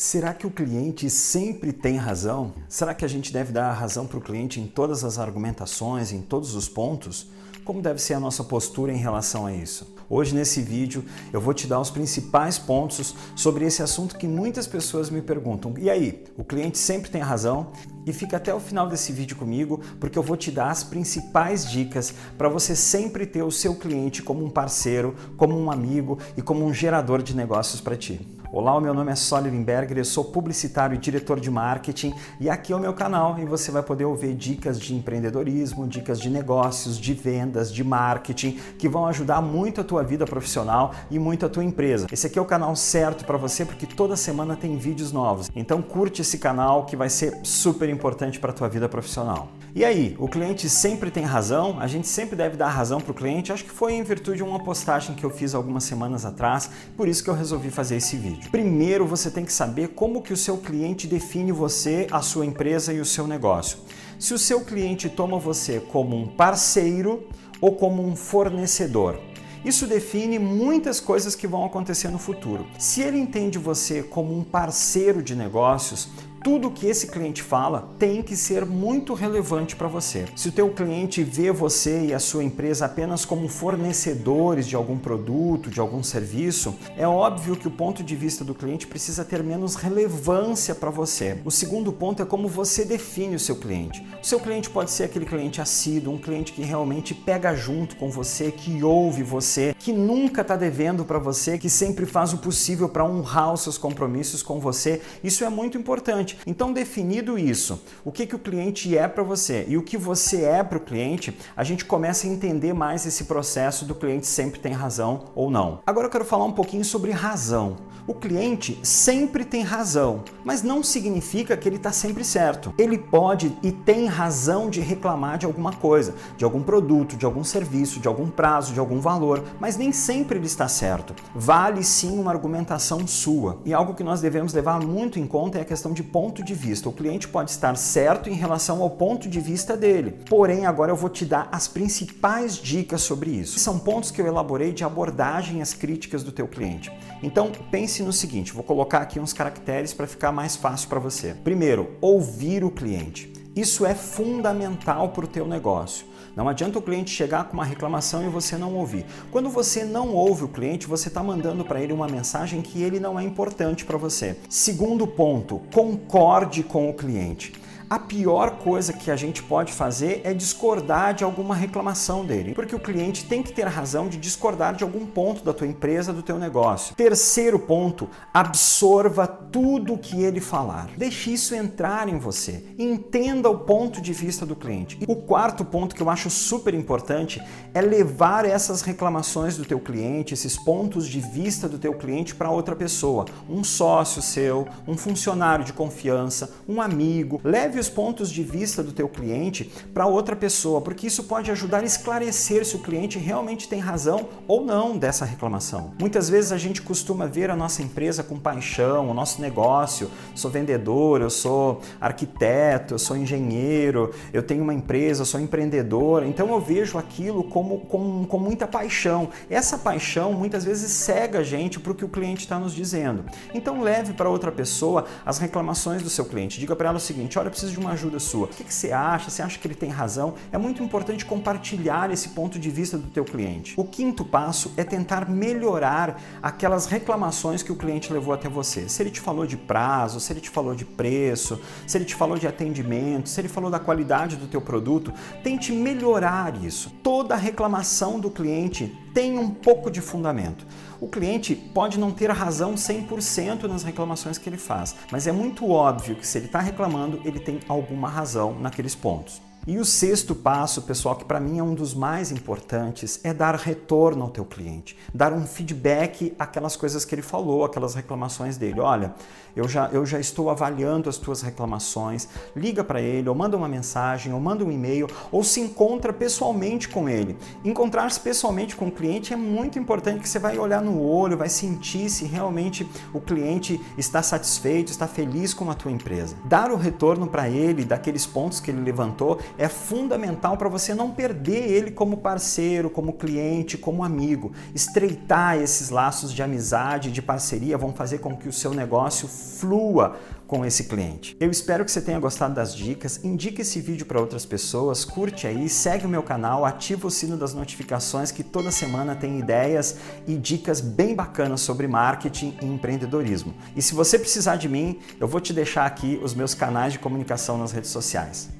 Será que o cliente sempre tem razão? Será que a gente deve dar a razão para o cliente em todas as argumentações, em todos os pontos? Como deve ser a nossa postura em relação a isso? Hoje nesse vídeo eu vou te dar os principais pontos sobre esse assunto que muitas pessoas me perguntam. E aí, o cliente sempre tem razão? E fica até o final desse vídeo comigo, porque eu vou te dar as principais dicas para você sempre ter o seu cliente como um parceiro, como um amigo e como um gerador de negócios para ti. Olá, meu nome é Soli Limberger, eu sou publicitário e diretor de marketing e aqui é o meu canal e você vai poder ouvir dicas de empreendedorismo, dicas de negócios, de vendas, de marketing que vão ajudar muito a tua vida profissional e muito a tua empresa. Esse aqui é o canal certo para você porque toda semana tem vídeos novos. Então curte esse canal que vai ser super importante para a tua vida profissional. E aí, o cliente sempre tem razão? A gente sempre deve dar razão para o cliente? Acho que foi em virtude de uma postagem que eu fiz algumas semanas atrás, por isso que eu resolvi fazer esse vídeo. Primeiro, você tem que saber como que o seu cliente define você, a sua empresa e o seu negócio. Se o seu cliente toma você como um parceiro ou como um fornecedor. Isso define muitas coisas que vão acontecer no futuro. Se ele entende você como um parceiro de negócios, tudo que esse cliente fala tem que ser muito relevante para você. Se o teu cliente vê você e a sua empresa apenas como fornecedores de algum produto, de algum serviço, é óbvio que o ponto de vista do cliente precisa ter menos relevância para você. O segundo ponto é como você define o seu cliente. O seu cliente pode ser aquele cliente assíduo, um cliente que realmente pega junto com você, que ouve você, que nunca está devendo para você, que sempre faz o possível para honrar os seus compromissos com você. Isso é muito importante cliente. Então, definido isso, o que, que o cliente é para você e o que você é para o cliente, a gente começa a entender mais esse processo do cliente sempre tem razão ou não. Agora eu quero falar um pouquinho sobre razão. O cliente sempre tem razão, mas não significa que ele está sempre certo. Ele pode e tem razão de reclamar de alguma coisa, de algum produto, de algum serviço, de algum prazo, de algum valor, mas nem sempre ele está certo. Vale sim uma argumentação sua. E algo que nós devemos levar muito em conta é a questão de ponto de vista. O cliente pode estar certo em relação ao ponto de vista dele. Porém, agora eu vou te dar as principais dicas sobre isso. São pontos que eu elaborei de abordagem às críticas do teu cliente. Então, pense no seguinte, vou colocar aqui uns caracteres para ficar mais fácil para você. Primeiro, ouvir o cliente. Isso é fundamental para o teu negócio. Não adianta o cliente chegar com uma reclamação e você não ouvir. Quando você não ouve o cliente, você está mandando para ele uma mensagem que ele não é importante para você. Segundo ponto, concorde com o cliente a pior coisa que a gente pode fazer é discordar de alguma reclamação dele, porque o cliente tem que ter razão de discordar de algum ponto da tua empresa, do teu negócio. Terceiro ponto, absorva tudo que ele falar. Deixe isso entrar em você. Entenda o ponto de vista do cliente. E o quarto ponto que eu acho super importante é levar essas reclamações do teu cliente, esses pontos de vista do teu cliente para outra pessoa, um sócio seu, um funcionário de confiança, um amigo. Leve os pontos de vista do teu cliente para outra pessoa, porque isso pode ajudar a esclarecer se o cliente realmente tem razão ou não dessa reclamação. Muitas vezes a gente costuma ver a nossa empresa com paixão, o nosso negócio, sou vendedor, eu sou arquiteto, eu sou engenheiro, eu tenho uma empresa, sou empreendedor, então eu vejo aquilo como com, com muita paixão. Essa paixão muitas vezes cega a gente para o que o cliente está nos dizendo. Então leve para outra pessoa as reclamações do seu cliente. Diga para ela o seguinte: olha, eu preciso de uma ajuda sua. O que, que você acha? Você acha que ele tem razão? É muito importante compartilhar esse ponto de vista do teu cliente. O quinto passo é tentar melhorar aquelas reclamações que o cliente levou até você. Se ele te falou de prazo, se ele te falou de preço, se ele te falou de atendimento, se ele falou da qualidade do teu produto, tente melhorar isso. Toda reclamação do cliente tem um pouco de fundamento. O cliente pode não ter razão 100% nas reclamações que ele faz, mas é muito óbvio que se ele está reclamando, ele tem alguma razão naqueles pontos. E o sexto passo, pessoal, que para mim é um dos mais importantes, é dar retorno ao teu cliente, dar um feedback aquelas coisas que ele falou, aquelas reclamações dele. Olha, eu já, eu já estou avaliando as tuas reclamações, liga para ele, ou manda uma mensagem, ou manda um e-mail, ou se encontra pessoalmente com ele. Encontrar-se pessoalmente com o cliente é muito importante, que você vai olhar no olho, vai sentir se realmente o cliente está satisfeito, está feliz com a tua empresa. Dar o retorno para ele daqueles pontos que ele levantou é fundamental para você não perder ele como parceiro, como cliente, como amigo. Estreitar esses laços de amizade, de parceria vão fazer com que o seu negócio flua com esse cliente. Eu espero que você tenha gostado das dicas, indique esse vídeo para outras pessoas, curte aí, segue o meu canal, ativa o sino das notificações que toda semana tem ideias e dicas bem bacanas sobre marketing e empreendedorismo. E se você precisar de mim, eu vou te deixar aqui os meus canais de comunicação nas redes sociais.